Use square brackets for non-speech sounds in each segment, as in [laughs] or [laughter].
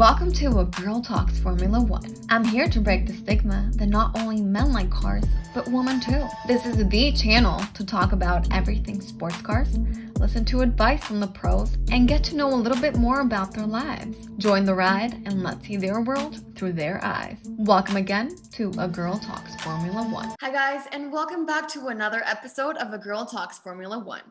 Welcome to A Girl Talks Formula One. I'm here to break the stigma that not only men like cars, but women too. This is the channel to talk about everything sports cars, listen to advice from the pros, and get to know a little bit more about their lives. Join the ride and let's see their world through their eyes. Welcome again to A Girl Talks Formula One. Hi, guys, and welcome back to another episode of A Girl Talks Formula One.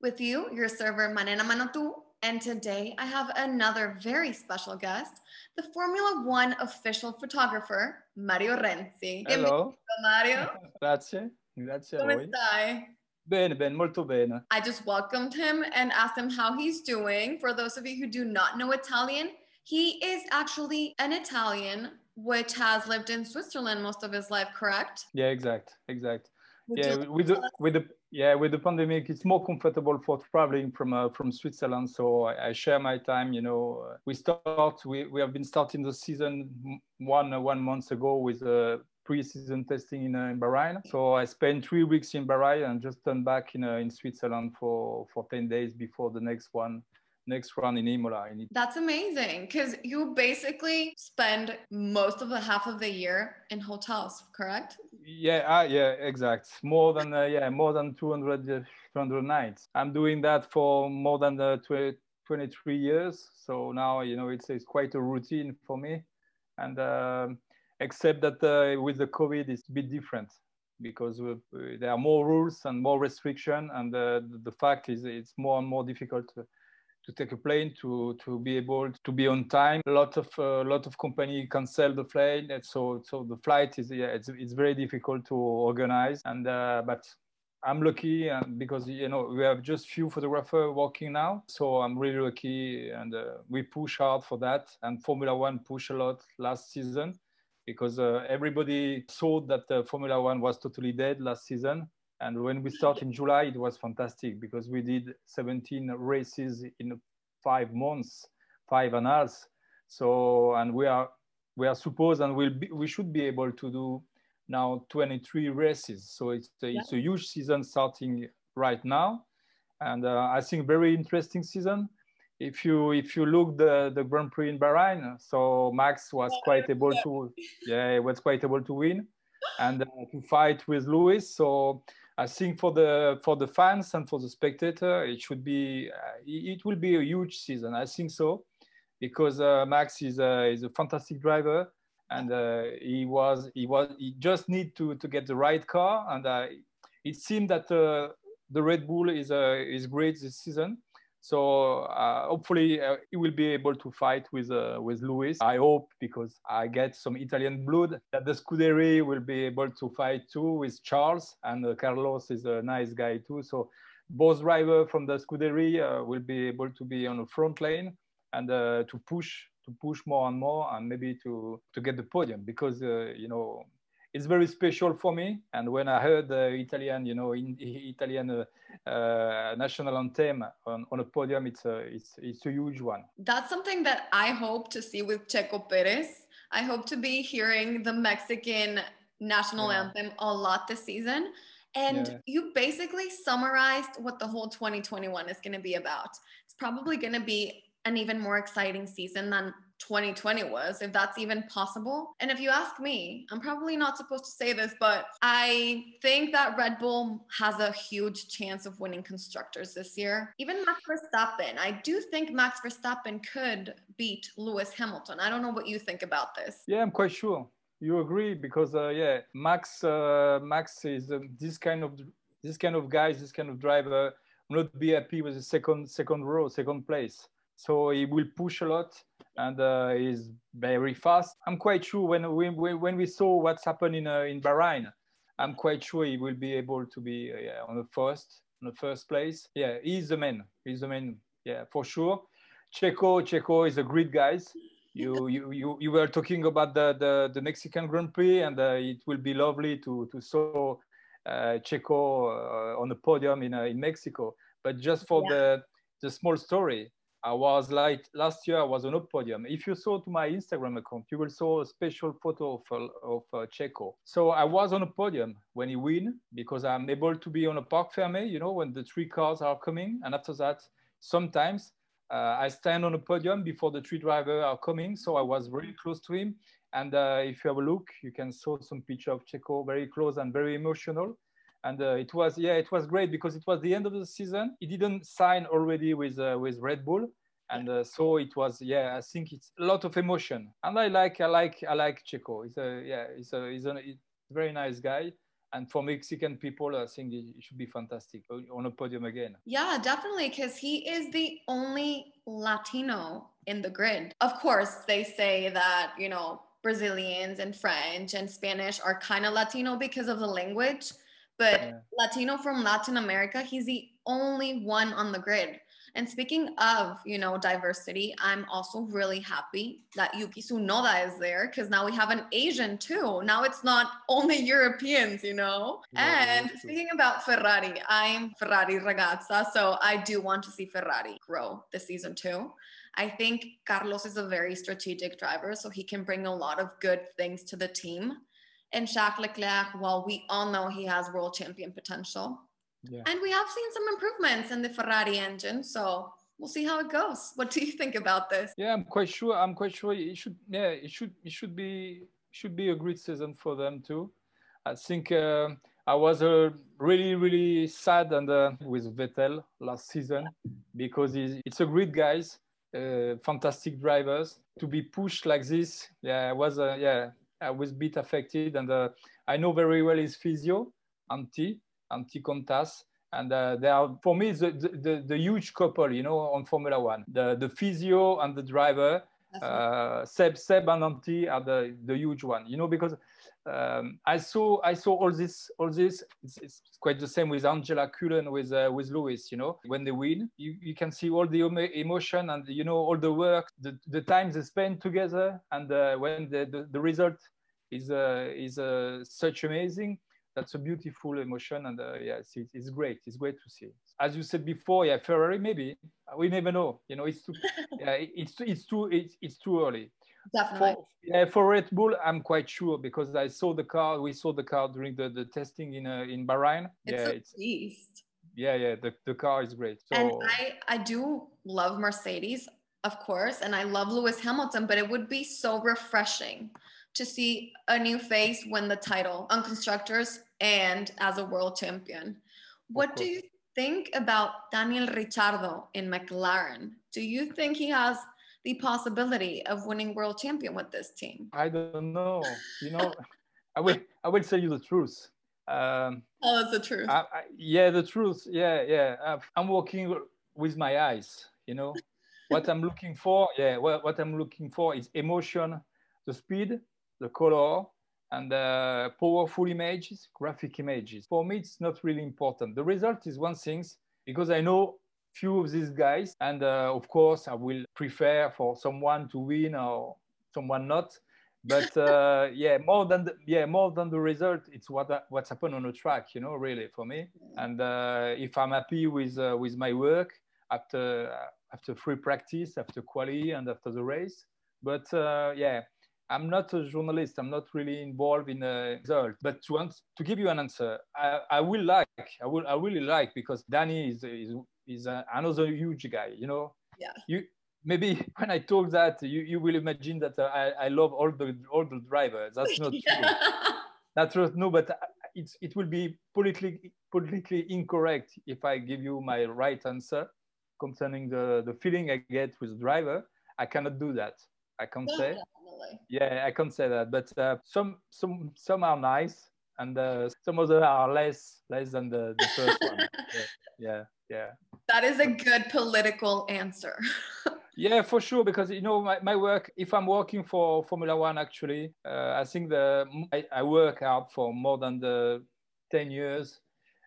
With you, your server Manena Manotu, and today I have another very special guest, the Formula One official photographer, Mario Renzi. Hello. Mario. [laughs] Grazie, grazie Come a voi. stai? Bene, bene, molto bene. I just welcomed him and asked him how he's doing. For those of you who do not know Italian, he is actually an Italian which has lived in Switzerland most of his life, correct? Yeah, exact, exact. Would Yeah, with the with the yeah with the pandemic, it's more comfortable for traveling from uh, from Switzerland. So I, I share my time. You know, uh, we start we, we have been starting the season one uh, one month ago with uh, pre-season testing in, in Bahrain. So I spent three weeks in Bahrain and just turned back in in Switzerland for for ten days before the next one next run in Imola. In That's amazing because you basically spend most of the half of the year in hotels, correct? Yeah, uh, yeah, exact. More than uh, yeah, more than 200, uh, 200 nights. I'm doing that for more than uh, tw- 23 years. So now you know it's it's quite a routine for me, and um, except that uh, with the COVID, it's a bit different because we- there are more rules and more restriction, and uh, the, the fact is it's more and more difficult. To, to take a plane to to be able to be on time. A lot of a lot of company cancel the flight, and so so the flight is yeah it's it's very difficult to organize. And uh, but I'm lucky uh, because you know we have just few photographers working now, so I'm really lucky, and uh, we push hard for that. And Formula One push a lot last season because uh, everybody thought that uh, Formula One was totally dead last season. And when we start in July, it was fantastic because we did 17 races in five months, five and a half. So, and we are we are supposed and we'll be, we should be able to do now 23 races. So it's a, it's a huge season starting right now, and uh, I think very interesting season. If you if you look the the Grand Prix in Bahrain, so Max was quite able to yeah was quite able to win and uh, to fight with Lewis. So I think for the for the fans and for the spectator, it should be uh, it will be a huge season. I think so because uh, Max is a, is a fantastic driver and uh, he was he was he just need to to get the right car and uh, it seemed that uh, the Red Bull is uh, is great this season. So uh, hopefully uh, he will be able to fight with uh, with Lewis. I hope because I get some Italian blood that the Scuderia will be able to fight too with Charles and uh, Carlos is a nice guy too. So both driver from the Scuderia uh, will be able to be on the front lane and uh, to push to push more and more and maybe to to get the podium because you know it's very special for me. And when I heard the Italian, you know, in, Italian uh, uh, national anthem on, on a podium, it's a it's it's a huge one. That's something that I hope to see with Checo Perez. I hope to be hearing the Mexican national Yeah. anthem a lot this season. And Yeah. you basically summarized what the whole 2021 is going to be about. It's probably going to be an even more exciting season than 2020 was, if that's even possible. And if you ask me, I'm probably not supposed to say this, but I think that Red Bull has a huge chance of winning constructors this year. Even Max Verstappen, I do think Max Verstappen could beat Lewis Hamilton. I don't know what you think about this. Yeah, I'm quite sure. You agree because uh, yeah, Max uh, Max is uh, this kind of this kind of guy, this kind of driver. Not be happy with the second second row, second place. So he will push a lot and uh, he's very fast. I'm quite sure when we when, we saw what's happened in uh, in Bahrain, I'm quite sure he will be able to be uh, yeah, on the first on the first place. Yeah, he's the man. He's the man. Yeah, for sure. Checo Checo is a great guy you you you, you were talking about the, the the Mexican Grand Prix, and uh, it will be lovely to to saw uh, Checo uh, on the podium in uh, in Mexico. But just for Yeah. the the small story, I was like last year I was on a podium. If you saw to my Instagram account, you will saw a special photo of uh, of uh, Checo. So I was on a podium when he win because I'm able to be on a parc fermé, you know, when the three cars are coming, and after that, sometimes Uh, I stand on a podium before the three drivers are coming, so I was really close to him. And uh, if you have a look, you can saw some picture of Checo very close and very emotional. And uh, it was yeah, it was great because it was the end of the season. He didn't sign already with uh, with Red Bull, and uh, so it was yeah. I think it's a lot of emotion, and I like I like I like Checo. He's a yeah, he's a he's a, he's a very nice guy and for Mexican people, I think it should be fantastic on a podium again. Yeah, definitely, because he is the only Latino in the grid. Of course, they say that, you know, Brazilians and French and Spanish are kind of Latino because of the language, but yeah. Latino from Latin America, he's the only one on the grid. And speaking of, you know, diversity, I'm also really happy that Yuki Tsunoda is there because now we have an Asian too. Now it's not only [laughs] Europeans, you know. Yeah, and speaking about Ferrari, I'm Ferrari ragazza, so I do want to see Ferrari grow this season too. I think Carlos is a very strategic driver, so he can bring a lot of good things to the team. And Jacques Leclerc, well, we all know he has world champion potential. Yeah. And we have seen some improvements in the Ferrari engine. So we'll see how it goes. What do you think about this? Yeah, I'm quite sure. I'm quite sure it should. Yeah, it should. It should be. Should be a great season for them too. I think uh, I was uh, really, really sad and uh, with Vettel last season because it's a great guys, uh, fantastic drivers. To be pushed like this, yeah, I was uh, yeah, I was a bit affected, and uh, I know very well his physio, Antti, Anti-Contas. And uh, they are, for me, the, the, the, huge couple, you know, on Formula One. The, the physio and the driver, uh, Seb, Seb and Antti are the, the huge one, you know, because um, I saw I saw all this all this. It's, it's quite the same with Angela Cullen with uh, with Lewis. You know, when they win, you, you can see all the emotion and you know all the work, the, the time they spend together, and uh, when the, the, the result is uh, is uh, such amazing. That's a beautiful emotion and uh, yeah it's, it's great. It's great to see. As you said before yeah ferrari maybe. We never know. You know it's too [laughs] yeah it's it's too it's, it's too early. Definitely. For, yeah, for red bull i'm quite sure because i saw the car we saw the car during the, the testing in uh, in bahrain. It's yeah it's beast. yeah yeah the, the car is great. So, and i i do love mercedes of course and i love lewis hamilton but it would be so refreshing to see a new face win the title on constructors and as a world champion. What do you think about Daniel Ricciardo in McLaren? Do you think he has the possibility of winning world champion with this team? I don't know. You know, I will I will tell you the truth. Um, oh, that's the truth. I, I, yeah, the truth. Yeah, yeah. I'm working with my eyes. You know, [laughs] what I'm looking for. Yeah, what, what I'm looking for is emotion, the speed, the color, and uh, powerful images, graphic images. For me, it's not really important. The result is one thing because I know few of these guys, and uh, of course, I will prefer for someone to win or someone not. But [laughs] uh, yeah, more than the, yeah, more than the result, it's what what's happened on the track, you know, really for me. And uh, if I'm happy with uh, with my work after after free practice, after quali, and after the race. But uh, yeah, I'm not a journalist. I'm not really involved in a result. But to, answer, to give you an answer, I, I will like, I will, I really like because Danny is is, is a, another huge guy. You know. Yeah. You maybe [laughs] when I talk that, you, you will imagine that uh, I, I love all the all the drivers. That's not [laughs] yeah. true. That's not no, but it's it will be politically politically incorrect if I give you my right answer concerning the the feeling I get with the driver. I cannot do that. I can't yeah. say yeah, I can't say that, but uh, some some some are nice, and uh, some other are less less than the, the first one. [laughs] Yeah, yeah, yeah. That is a good political answer. [laughs] yeah, for sure, because you know my, my work. If I'm working for Formula One, actually, uh, I think the I, I work out for more than the ten years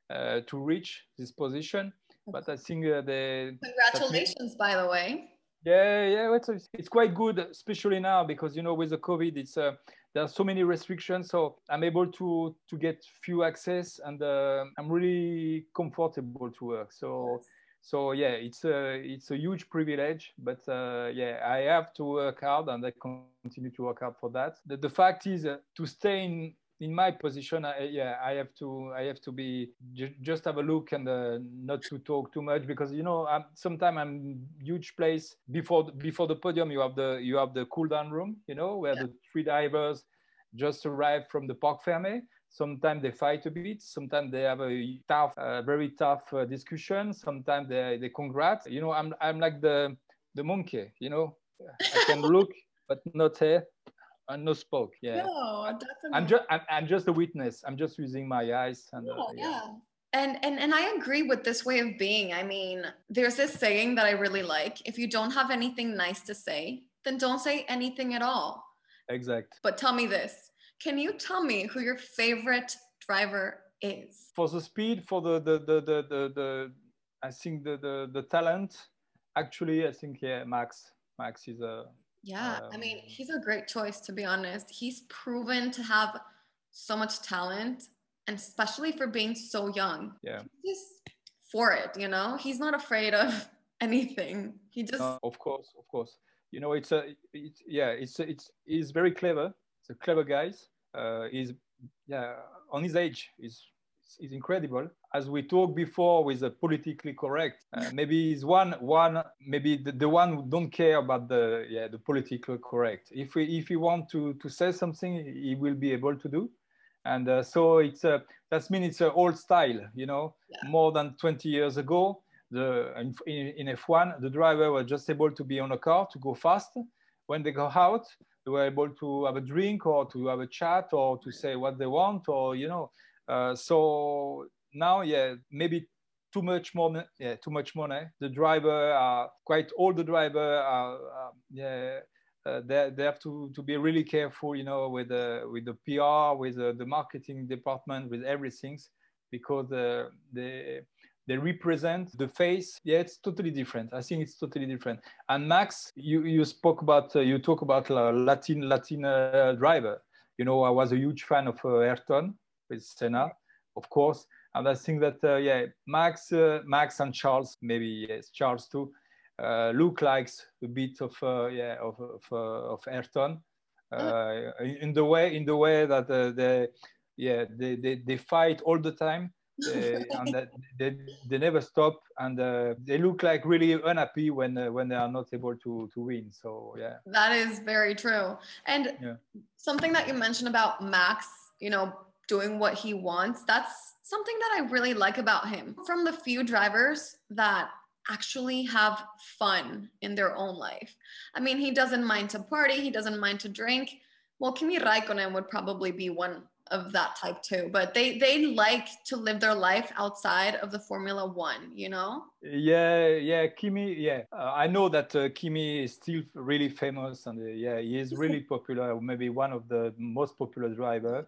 uh, to reach this position. But I think uh, the congratulations, by the way. Yeah, yeah, it's, it's quite good, especially now because you know with the COVID, it's uh, there are so many restrictions, so I'm able to to get few access, and uh, I'm really comfortable to work. So. So yeah, it's a it's a huge privilege, but uh, yeah, I have to work hard, and I continue to work hard for that. The, the fact is uh, to stay in in my position, I, yeah, I have to, I have to be ju- just have a look and uh, not to talk too much because you know, I'm, sometimes I'm huge place before before the podium. You have the you have the cool down room, you know, where yeah. the three divers just arrived from the Parc Fermé. Sometimes they fight a bit. Sometimes they have a tough, uh, very tough uh, discussion. Sometimes they they congrats. You know, I'm I'm like the the monkey. You know, I can look but not hear and no spoke. Yeah. No, definitely. I'm just I'm, I'm, just a witness. I'm just using my eyes and uh, yeah. yeah. And, and and I agree with this way of being. I mean, there's this saying that I really like. If you don't have anything nice to say, then don't say anything at all. Exact. But tell me this. Can you tell me who your favorite driver is? For the speed, for the the the the, the, the I think the, the the talent, actually I think yeah, Max. Max is a yeah, um, I mean, he's a great choice to be honest. He's proven to have so much talent, and especially for being so young. Yeah, he's just for it. You know, he's not afraid of [laughs] anything. He just. Uh, of course, of course. You know, it's a, it's yeah, it's it's he's very clever. It's a clever guy. Uh, he's yeah, on his age, he's is incredible. As we talked before with the politically correct, uh, [laughs] maybe is one one maybe the, the one who don't care about the yeah the politically correct. If we if he want to to say something, he will be able to do. And uh, so it's a that means it's an old style, you know. Yeah. More than 20 years ago, the in, in F1 the driver was just able to be on a car to go fast. When they go out, they were able to have a drink or to have a chat or to say what they want or you know uh, so now, yeah, maybe too much money. Yeah, too much money. The driver are quite all the driver are, uh, yeah. Uh, they, they have to, to be really careful, you know, with the with the PR, with the, the marketing department, with everything, because uh, they they represent the face. Yeah, it's totally different. I think it's totally different. And Max, you you spoke about uh, you talk about Latin Latin uh, driver. You know, I was a huge fan of uh, Ayrton with Senna, of course. And I think that uh, yeah, Max, uh, Max and Charles, maybe yes, Charles too, uh, look like a bit of uh, yeah of of, uh, of Ayrton, uh, in the way in the way that they yeah they, they they fight all the time. [laughs] And they, they never stop and uh, they look like really unhappy when uh, when they are not able to to win so yeah that is very true and yeah. something that you mentioned about max you know doing what he wants. That's something that I really like about him. From the few drivers that actually have fun in their own life. I mean, he doesn't mind to party, he doesn't mind to drink. Well, Kimi Raikkonen would probably be one of that type too, but they they like to live their life outside of the Formula 1, you know? Yeah, yeah, Kimi, yeah. Uh, I know that uh, Kimi is still really famous and uh, yeah, he is really [laughs] popular, maybe one of the most popular driver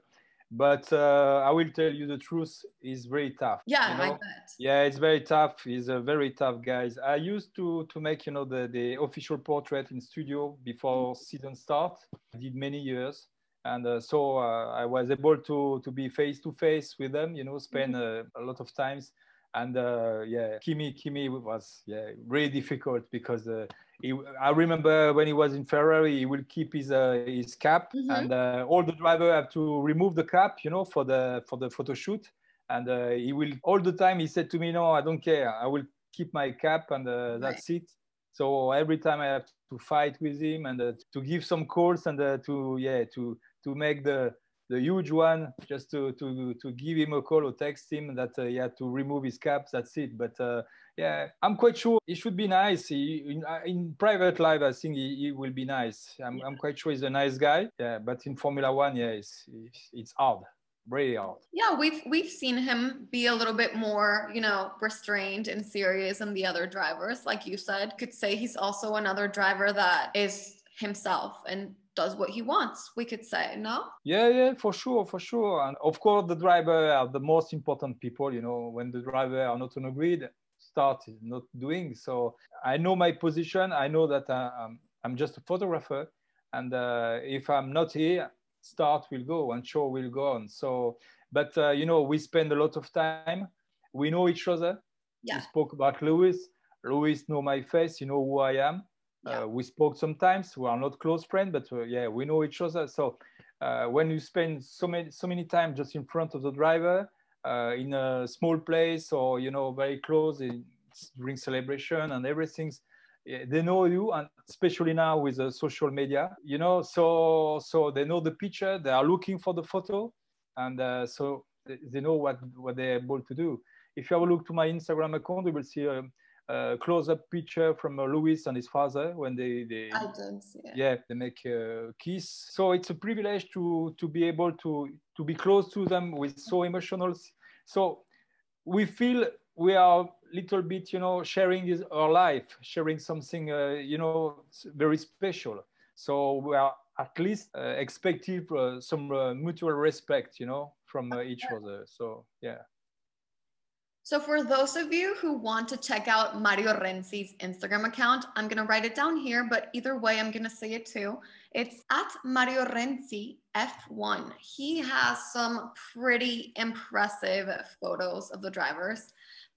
but uh, I will tell you the truth, he's very tough. Yeah, you know? I bet. Yeah, it's very tough. He's a very tough guy. I used to to make you know the the official portrait in studio before season start. I did many years, and uh, so uh, I was able to to be face to face with them. You know, spend mm-hmm. Uh, a lot of times. And uh, yeah, Kimi Kimi was yeah really difficult because uh, he, I remember when he was in Ferrari, he will keep his uh, his cap, mm-hmm. and uh, all the driver have to remove the cap, you know, for the for the photo shoot. And uh, he will all the time. He said to me, "No, I don't care. I will keep my cap, and uh, that's it." So every time I have to fight with him and uh, to give some calls and uh, to yeah to to make the the huge one just to to to give him a call or text him that uh, he had to remove his cap that's it. But uh, yeah i'm quite sure he should be nice. He, in, uh, in private life i think he, he will be nice. I'm, I'm quite sure he's a nice guy. Yeah but in formula one yeah it's it's hard really hard. Yeah we've we've seen him be a little bit more you know restrained and serious than the other drivers. Like you said could say he's also another driver that is himself and does what he wants we could say no? Yeah yeah for sure for sure. And of course the driver are the most important people you know when the driver are not on a grid start not doing. So i know my position i know that uh, I'm, I'm just a photographer and uh, if i'm not here start will go and show will go on. So but uh, you know we spend a lot of time we know each other. Yeah. we spoke about lewis. Lewis know my face you know who i am yeah. Uh, we spoke sometimes. We are not close friends, but uh, yeah, we know each other. So uh, when you spend so many so many time just in front of the driver in a small place or you know very close in, during celebration and everything's they know you and especially now with the social media you know so so they know the picture they are looking for the photo and uh, so they know what what they're able to do if you have a look to my instagram account you will see a, a close-up picture from uh, Lewis and his father when they, they I did see it. yeah they make a kiss. So it's a privilege to to be able to to be close to them with so emotional so we feel we are little bit you know sharing is our life sharing something uh, you know very special. So we are at least uh, expecting uh, some uh, mutual respect you know from uh, each other. So yeah so for those of you who want to check out Mario Renzi's Instagram account, I'm going to write it down here, but either way, I'm going to say it too. It's at Mario Renzi F1. He has some pretty impressive photos of the drivers,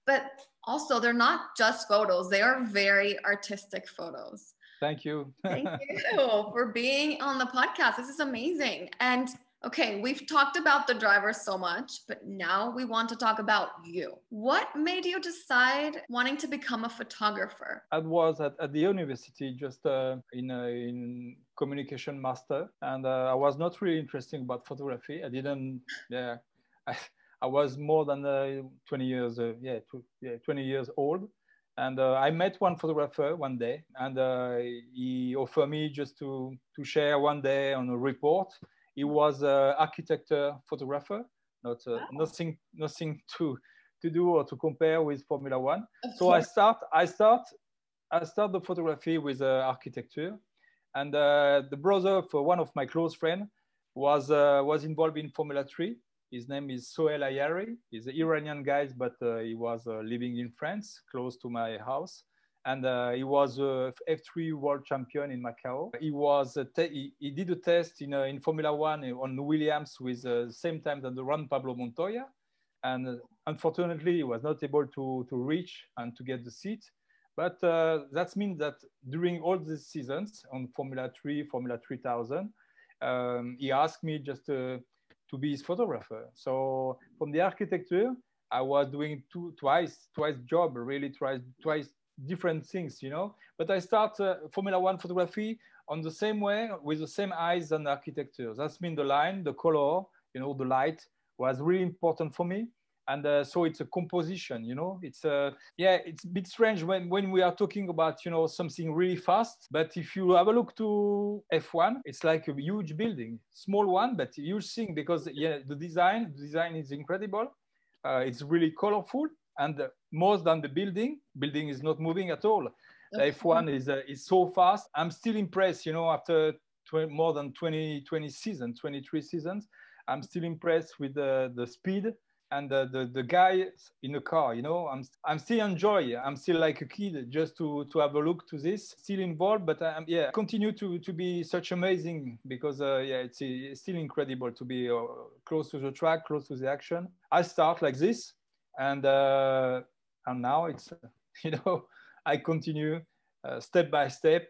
but also they're not just photos, they are very artistic photos. Thank you. Thank [laughs] you for being on the podcast. This is amazing. And Okay, we've talked about the driver so much, but now we want to talk about you. What made you decide wanting to become a photographer? I was at, at the university just uh, in, uh, in communication master, and uh, I was not really interested about photography. I didn't, yeah, I, I was more than uh, 20 years, uh, yeah, yeah, 20 years old. And uh, I met one photographer one day, and he offered me just to, to share one day on a report he was an architecture photographer, not uh, wow. nothing nothing to to do or to compare with Formula One. so I start I start I start the photography with uh, architecture, and uh, the brother for one of my close friends was uh, was involved in Formula Three. His name is Soheil Ayari. He's an Iranian guy, but uh, he was uh, living in France, close to my house and uh, he was a F3 world champion in Macau. He was he, he, did a test in, uh, in Formula One on Williams with uh, the same time that the Juan Pablo Montoya, and uh, unfortunately he was not able to to reach and to get the seat. But uh, that means that during all these seasons on Formula 3, Formula 3000, um, he asked me just to, to be his photographer. So from the architecture, I was doing two, twice, twice job, really twice, twice different things, you know. But I start uh, Formula One photography on the same way with the same eyes and architecture. That's mean the line, the color, you know, the light was really important for me. And uh, so it's a composition, you know. It's uh, yeah, it's a bit strange when when we are talking about you know something really fast. But if you have a look to F1, it's like a huge building, small one, but huge thing because yeah, the design, the design is incredible. Uh, it's really colorful and more than the building, building is not moving at all. Okay. F1 is uh, is so fast. I'm still impressed, you know, after more than 20, 20 seasons, 23 seasons, I'm still impressed with the, the speed and the, the, the guy in the car, you know, I'm, I'm still enjoy. I'm still like a kid just to, to have a look to this, still involved, but I'm, yeah, continue to, to be such amazing because, uh, yeah, it's, it's, still incredible to be uh, close to the track, close to the action. I start like this and uh, and now it's [laughs] you know I continue uh, step by step.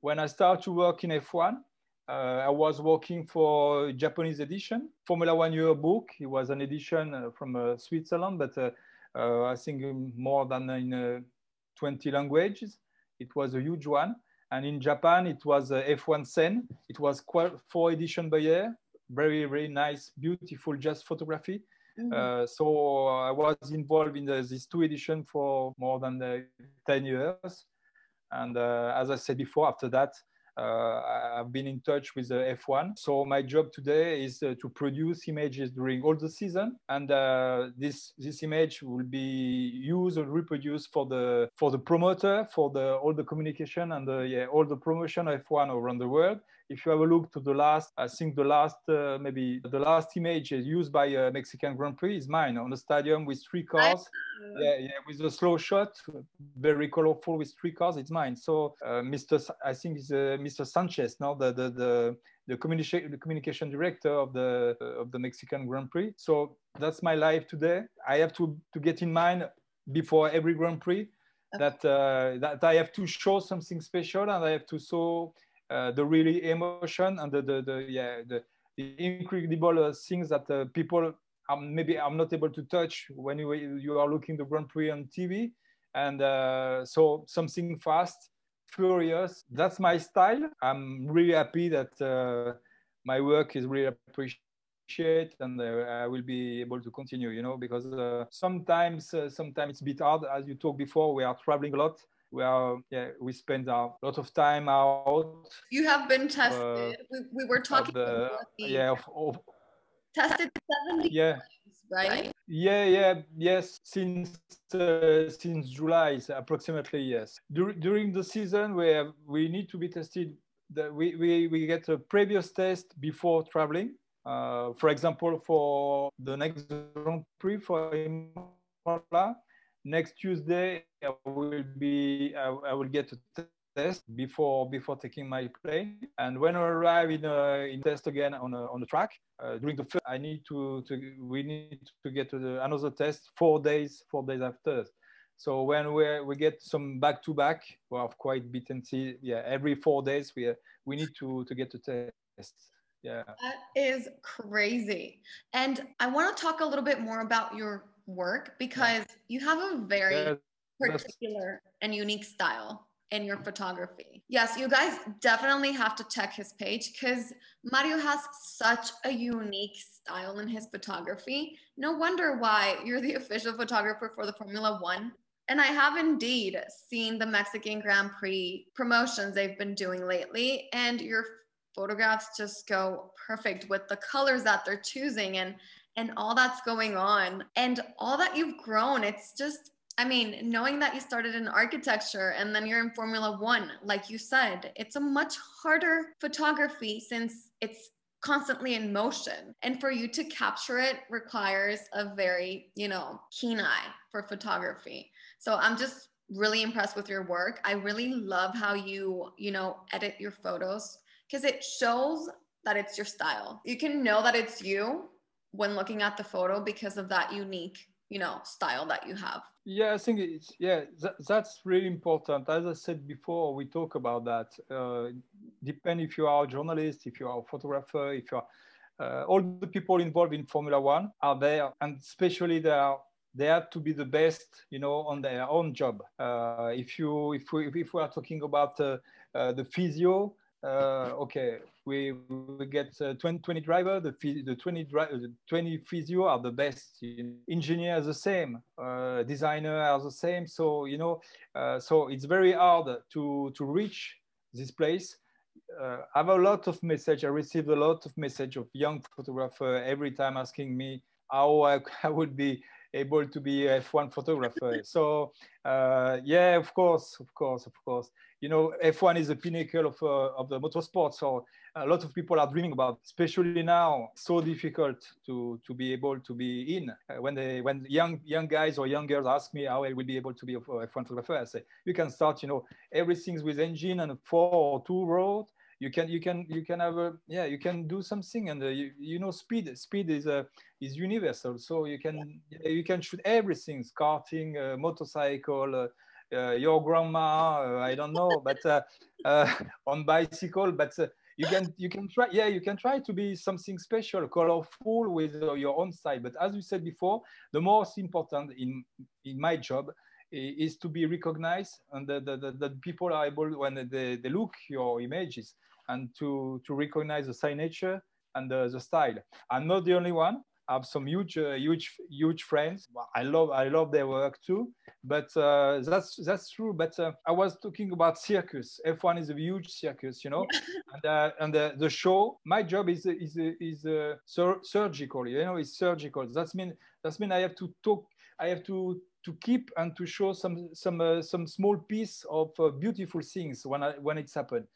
When I start to work in F1, uh, I was working for Japanese edition Formula One Yearbook. It was an edition uh, from uh, Switzerland, but uh, I think more than in 20 languages. It was a huge one. And in Japan, it was F1 Sen. It was four edition by year. Very, very nice, beautiful just photography. Mm-hmm. Uh, so I was involved in the, these two editions for more than uh, 10 years. And uh, as I said before, after that, uh, I've been in touch with the F1. So my job today is uh, to produce images during all the season, and this this image will be used or reproduced for the for the promoter, for the all the communication and the, yeah all the promotion of F1 around the world. If you have a look to the last, I think the last uh, maybe the last image used by a Mexican Grand Prix is mine on the stadium with three cars. Yeah, yeah, with a slow shot, very colorful with three cars. It's mine. So uh, Mr. I think it's uh, Mr. Sanchez, now the the the the communication the communication director of the of the Mexican Grand Prix. So that's my life today. I have to to get in mind before every Grand Prix that uh, that I have to show something special and I have to show uh, the really emotion and the, the, the yeah the, the incredible uh, things that uh, people um, maybe I'm not able to touch when you, you are looking the Grand Prix on TV. And uh, so something fast, furious. That's my style. I'm really happy that uh, my work is really appreciated and uh, I will be able to continue, you know, because uh, sometimes, uh, sometimes it's a bit hard. As you talked before, we are traveling a lot we are yeah we spend a lot of time out you have been tested. Uh, we, we were talking the, yeah of, of, tested 70 yeah. times, right? Yeah yeah yes since uh, since july approximately yes. Dur- during the season where we need to be tested the, we, we we get a previous test before traveling. Uh, for example for the next grand prix for Imola, next tuesday i will be i, I will get a test before before taking my plane. And when I arrive in a, in test again on a, on the track uh, during the first, I need to, to we need to get to the, another test four days four days after. So when we we get some back to back, we have quite see. Yeah, every four days we we need to to get to test. Yeah, that is crazy. And I want to talk a little bit more about your work because you have a very yeah, particular and unique style in your photography. Yes, you guys definitely have to check his page because Mario has such a unique style in his photography. No wonder why you're the [laughs] official photographer for the Formula One. And I have indeed seen the Mexican Grand Prix promotions they've been doing lately, and your photographs just go perfect with the colors that they're choosing and and all that's going on and all that you've grown. It's just I mean, knowing that you started in architecture and then you're in Formula One, like you said, it's a much harder photography since it's constantly in motion. And for you to capture it requires a very, you know, keen eye for photography. So I'm just really impressed with your work. I really love how you, you know, edit your photos because it shows that it's your style. You can know that it's you when looking at the photo because of that unique you know style that you have. Yeah i think it's yeah that, that's really important. As i said before we talk about that uh, depend if you are a journalist if you are a photographer if you are uh, all the people involved in formula one are there and especially they are they have to be the best you know on their own job. Uh, if you if we if we are talking about uh, uh, the physio okay, we, we get uh, 20, 20 driver, the, the 20, the 20 physio are the best. Engineer are the same, uh, designer are the same. So, you know, uh, so it's very hard to, to reach this place. Uh, I have a lot of message. I received a lot of message of young photographer every time asking me how I, [laughs] I would be able to be F1 photographer. [laughs] so uh, yeah, of course, of course, of course. You know, F1 is the pinnacle of, uh, of the motorsport. So a lot of people are dreaming about, especially now, so difficult to, to be able to be in. Uh, when they, when young, young guys or young girls ask me how I will be able to be a F1 photographer, I say, you can start, you know, everything's with engine and four or two road you can you can you can have a yeah you can do something and uh, you, you know speed speed is a uh, is universal so you can yeah. you can shoot everything karting uh, motorcycle uh, uh your grandma uh, i don't know but [laughs] on bicycle but you can you can try yeah you can try to be something special colorful with your own style but as we said before the most important in in my job is to be recognized and that the, the, the, people are able when they, they look your images and to, to recognize the signature and the, the style. I'm not the only one. I have some huge, uh, huge, huge friends. I love, I love their work too. But uh, that's that's true. But uh, I was talking about circus. F1 is a huge circus, you know, [laughs] and uh, and the, the show. My job is is is uh, sur- surgical. You know, it's surgical. That's mean that's mean I have to talk. I have to to keep and to show some some uh, some small piece of beautiful things when I, when it's happened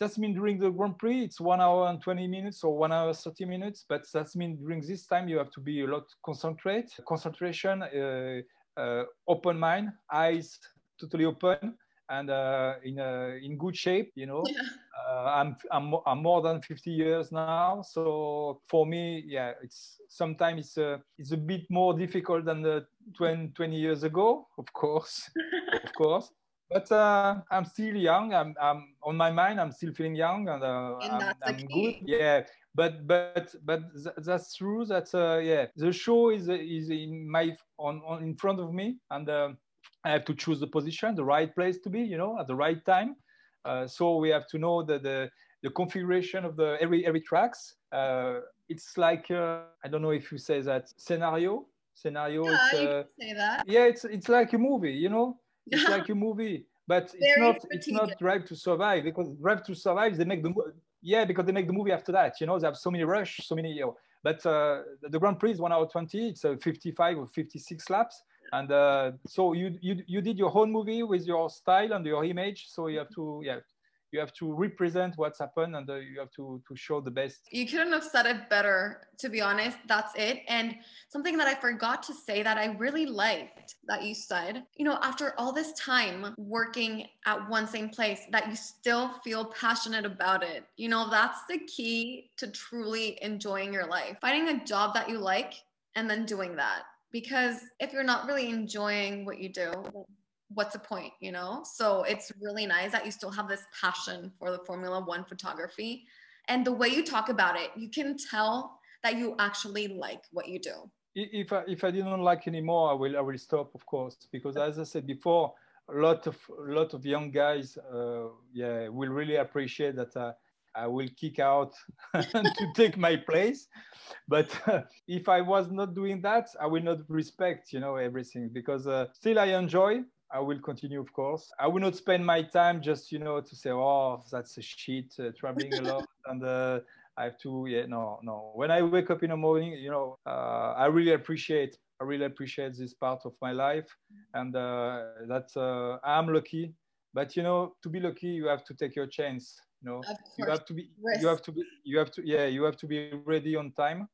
that's mean during the Grand Prix, it's one hour and 20 minutes or one hour 30 minutes. But that's mean during this time, you have to be a lot concentrate, concentration, uh, uh, open mind, eyes totally open and uh, in uh, in good shape. You know, yeah. Uh, I'm, I'm I'm more than 50 years now, so for me, yeah, it's sometimes it's a it's a bit more difficult than the 20, 20 years ago, of course, [laughs] of course but uh, I'm still young. I'm, I'm on my mind. I'm still feeling young, and, uh, and I'm, I'm good. Yeah, but but but th- that's true. That uh, yeah, the show is is in my on, on in front of me, and uh, I have to choose the position, the right place to be, you know, at the right time. Uh, so we have to know the, the the configuration of the every every tracks. Uh, it's like uh, I don't know if you say that scenario scenario. Yeah, it's, uh, say that. Yeah, it's it's like a movie, you know. It's like [laughs] a movie, but it's Very not strategic. it's not Drive to Survive because Drive to Survive they make the yeah because they make the movie after that. You know, they have so many rush, so many. You know, but uh, the Grand Prix is one hour twenty. It's a fifty-five or fifty-six laps, and uh, so you you you did your own movie with your style and your image. So you have to yeah you have to represent what's happened and uh, you have to to show the best. You couldn't have said it better to be honest. That's it. And something that i forgot to say that i really liked that you said you know after all this time working at one same place that you still feel passionate about it. You know that's the key to truly enjoying your life. Finding a job that you like and then doing that. Because if you're not really enjoying what you do what's the point, you know? So it's really nice that you still have this passion for the Formula One photography. And the way you talk about it, you can tell that you actually like what you do. If I, if I didn't like anymore, I will I will stop, of course, because as I said before, a lot of a lot of young guys, uh, yeah, will really appreciate that. Uh, I will kick out [laughs] to take my place. But uh, [laughs] if I was not doing that, I will not respect, you know, everything because uh, still I enjoy I will continue, of course. I will not spend my time just, you know, to say, oh, that's a shit, uh, traveling a lot, [laughs] and uh, I have to, yeah, no, no. When I wake up in the morning, you know, uh, I really appreciate, I really appreciate this part of my life, and uh, that uh, I'm lucky. But you know, to be lucky, you have to take your chance. You know, you have to be, Risk. you have to be, you have to, yeah, you have to be ready on time,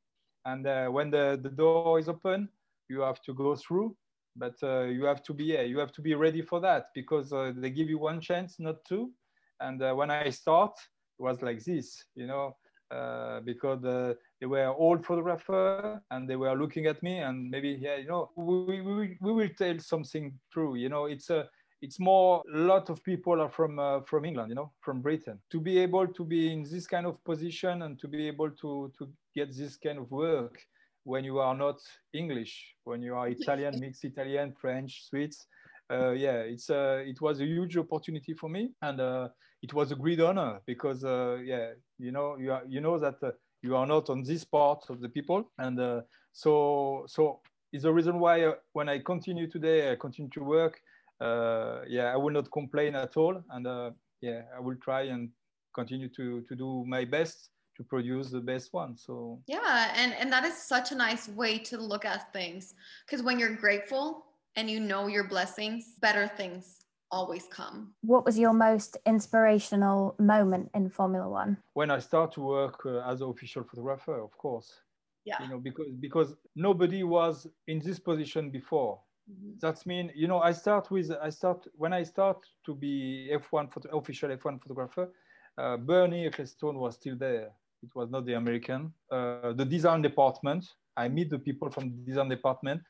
and uh, when the the door is open, you have to go through but uh, you have to be you have to be ready for that because uh, they give you one chance not two. And uh, when i start it was like this you know uh, because uh, they were old photographer and they were looking at me and maybe yeah you know we, we, we will tell something true you know. It's a it's more a lot of people are from uh, from england you know from britain. To be able to be in this kind of position and to be able to to get this kind of work when you are not English, when you are Italian, [laughs] mixed Italian, French, Swiss. Uh, yeah, it's uh, it was a huge opportunity for me, and uh, it was a great honor because uh, yeah, you know you are, you know that uh, you are not on this part of the people, and uh, so so it's the reason why when I continue today, I continue to work. yeah, I will not complain at all, and yeah, I will try and continue to to do my best to produce the best one so. Yeah and and that is such a nice way to look at things because when you're grateful and you know your blessings better things always come. What was your most inspirational moment in formula one? When i start to work uh, as an official photographer of course. Yeah. You know because because nobody was in this position before. Mm-hmm. that's mean you know i start with i start when i start to be f1 photo, official f1 photographer uh, bernie ecclestone was still there it was not the American. Uh, the design department, I meet the people from the design department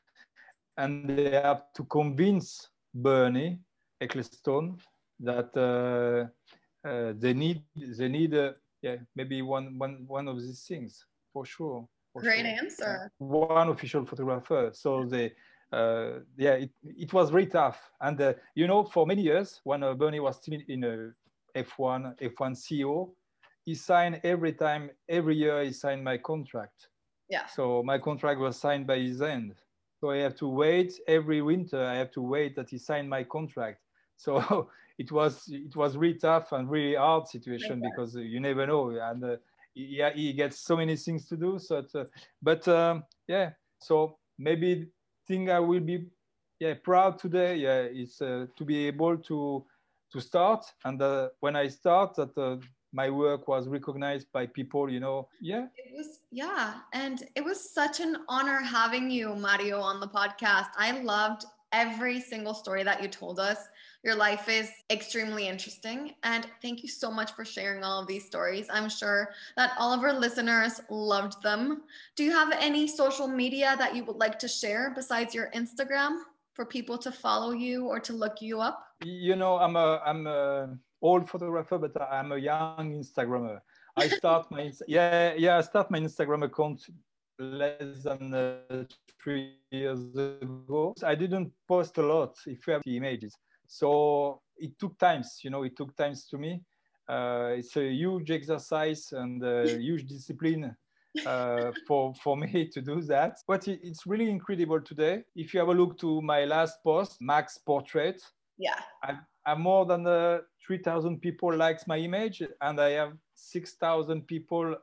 and they have to convince Bernie Ecclestone that uh, uh, they need, they need uh, yeah, maybe one, one, one of these things for sure. For Great sure. answer. One official photographer. So they, uh, yeah, it, it was very tough. And, uh, you know, for many years, when uh, Bernie was still in a F1, F1 CEO, he signed every time, every year he signed my contract. Yeah. So my contract was signed by his end. So I have to wait every winter. I have to wait that he signed my contract. So [laughs] it was it was really tough and really hard situation because you never know. And uh, yeah, he gets so many things to do. So, uh, but um, yeah, so maybe thing I will be yeah proud today. Yeah, is uh, to be able to to start. And uh, when I start, that uh, my work was recognized by people you know? Yeah. It was yeah. And it was such an honor having you mario on the podcast. I loved every single story that you told us. Your life is extremely interesting. And thank you so much for sharing all of these stories. I'm sure that all of our listeners loved them. Do you have any social media that you would like to share besides your instagram for people to follow you or to look you up? You know, I'm a I'm a old photographer, but I'm a young Instagrammer. I start my yeah yeah I start my Instagram account less than uh, three years ago. I didn't post a lot if you have the images, so it took times. You know, it took times to me. Uh, it's a huge exercise and a huge discipline uh, for for me to do that. But it, it's really incredible today. If you have a look to my last post, Max portrait. Yeah. I, have more than uh, 3,000 people likes my image, and I have 6,000 people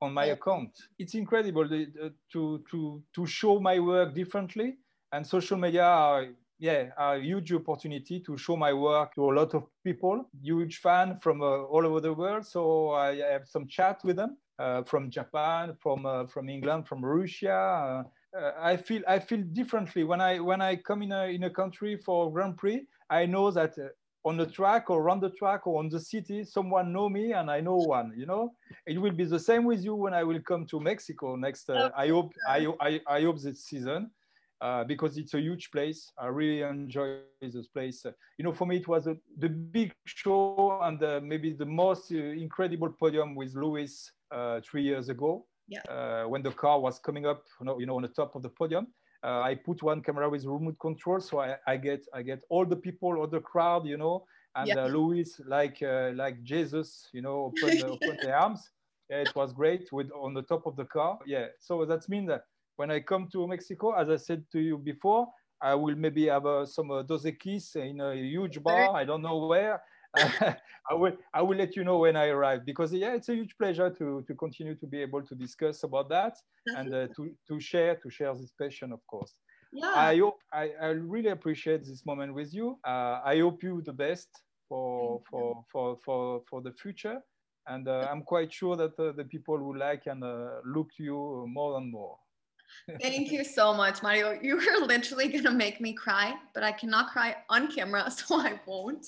on my account. It's incredible uh, to to to show my work differently, and social media are yeah a huge opportunity to show my work to a lot of people. Huge fan from uh, all over the world, so I have some chat with them uh, from Japan, from uh, from England, from Russia. Uh, I feel I feel differently when I when I come in a in a country for Grand Prix. I know that on the track or around the track or on the city, someone know me and I know one. You know, it will be the same with you when I will come to Mexico next. Uh, I hope I, I, I hope this season. Uh, because it's a huge place. I really enjoy this place. Uh, you know, for me, it was a, the big show and uh, maybe the most uh, incredible podium with Lewis uh, three years ago. Yeah. when the car was coming up, you know, you know, on the top of the podium uh, I put one camera with remote control, so I, I, get I get all the people, all the crowd, you know, and yep. uh, Lewis like uh, like Jesus, you know, open, the, open the [laughs] arms. Yeah, it was great with on the top of the car. Yeah, so that means that when I come to Mexico, as I said to you before, I will maybe have uh, some uh, Dos Equis in a huge bar. I don't know where. [laughs] I will I will let you know when I arrive because yeah, it's a huge pleasure to to continue to be able to discuss about that and uh, to to share to share this passion, of course. Yeah. I hope I, I really appreciate this moment with you. Uh, I hope you the best for for for for for the future, and uh, I'm quite sure that uh, the people will like and uh, look to you more and more. [laughs] Thank you so much, Mario. You are literally gonna make me cry, but I cannot cry on camera, [laughs] so I won't.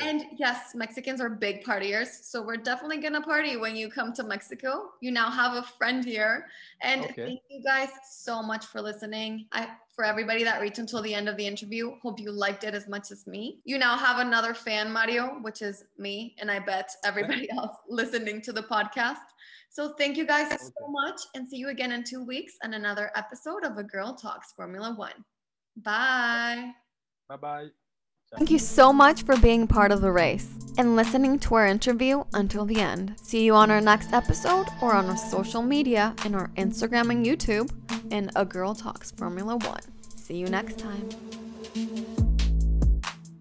And yes, Mexicans are big partiers. So we're definitely going to party when you come to Mexico. You now have a friend here. And okay. thank you guys so much for listening. I for everybody that reached until the end of the interview, hope you liked it as much as me. You now have another fan, Mario, which is me, and I bet [laughs] everybody else listening to the podcast. So thank you guys okay. so much and see you again in 2 weeks on another episode of A Girl Talks Formula 1. Bye. Bye-bye. Thank you so much for being part of the race and listening to our interview until the end. See you on our next episode or on our social media in our Instagram and YouTube in A Girl Talks Formula One. See you next time.